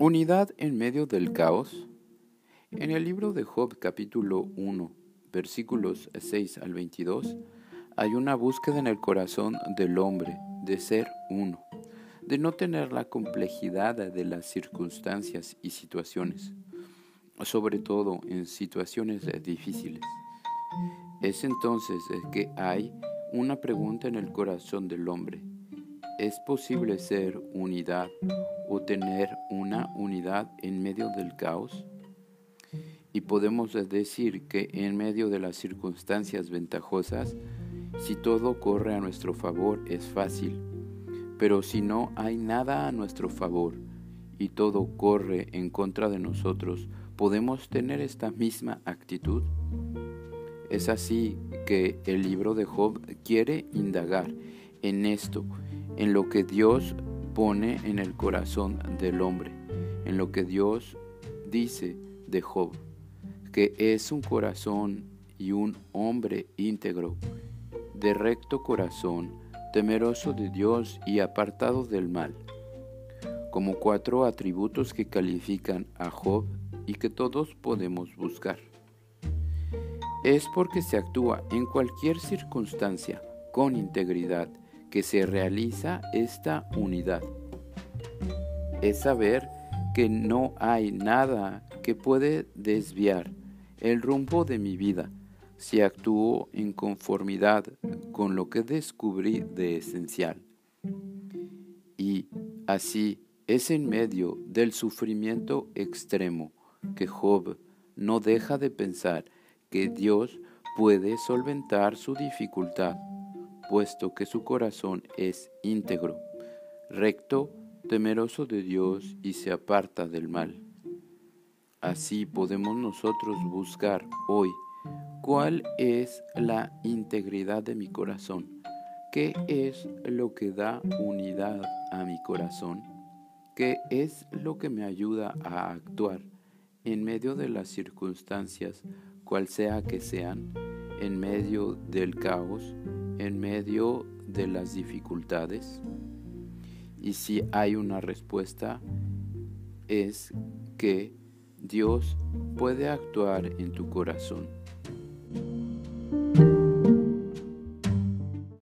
Unidad en medio del caos. En el libro de Job capítulo 1, versículos 6 al 22, hay una búsqueda en el corazón del hombre de ser uno, de no tener la complejidad de las circunstancias y situaciones, sobre todo en situaciones difíciles. Es entonces que hay una pregunta en el corazón del hombre. ¿Es posible ser unidad o tener una unidad en medio del caos? Y podemos decir que en medio de las circunstancias ventajosas, si todo corre a nuestro favor es fácil, pero si no hay nada a nuestro favor y todo corre en contra de nosotros, ¿podemos tener esta misma actitud? Es así que el libro de Job quiere indagar en esto, en lo que Dios pone en el corazón del hombre, en lo que Dios dice de Job, que es un corazón y un hombre íntegro, de recto corazón, temeroso de Dios y apartado del mal, como cuatro atributos que califican a Job y que todos podemos buscar. Es porque se actúa en cualquier circunstancia con integridad que se realiza esta unidad. Es saber que no hay nada que puede desviar el rumbo de mi vida si actúo en conformidad con lo que descubrí de esencial. Y así es en medio del sufrimiento extremo que Job no deja de pensar que Dios puede solventar su dificultad puesto que su corazón es íntegro, recto, temeroso de Dios y se aparta del mal. Así podemos nosotros buscar hoy cuál es la integridad de mi corazón, qué es lo que da unidad a mi corazón, qué es lo que me ayuda a actuar en medio de las circunstancias, cual sea que sean, en medio del caos, en medio de las dificultades? Y si hay una respuesta, es que Dios puede actuar en tu corazón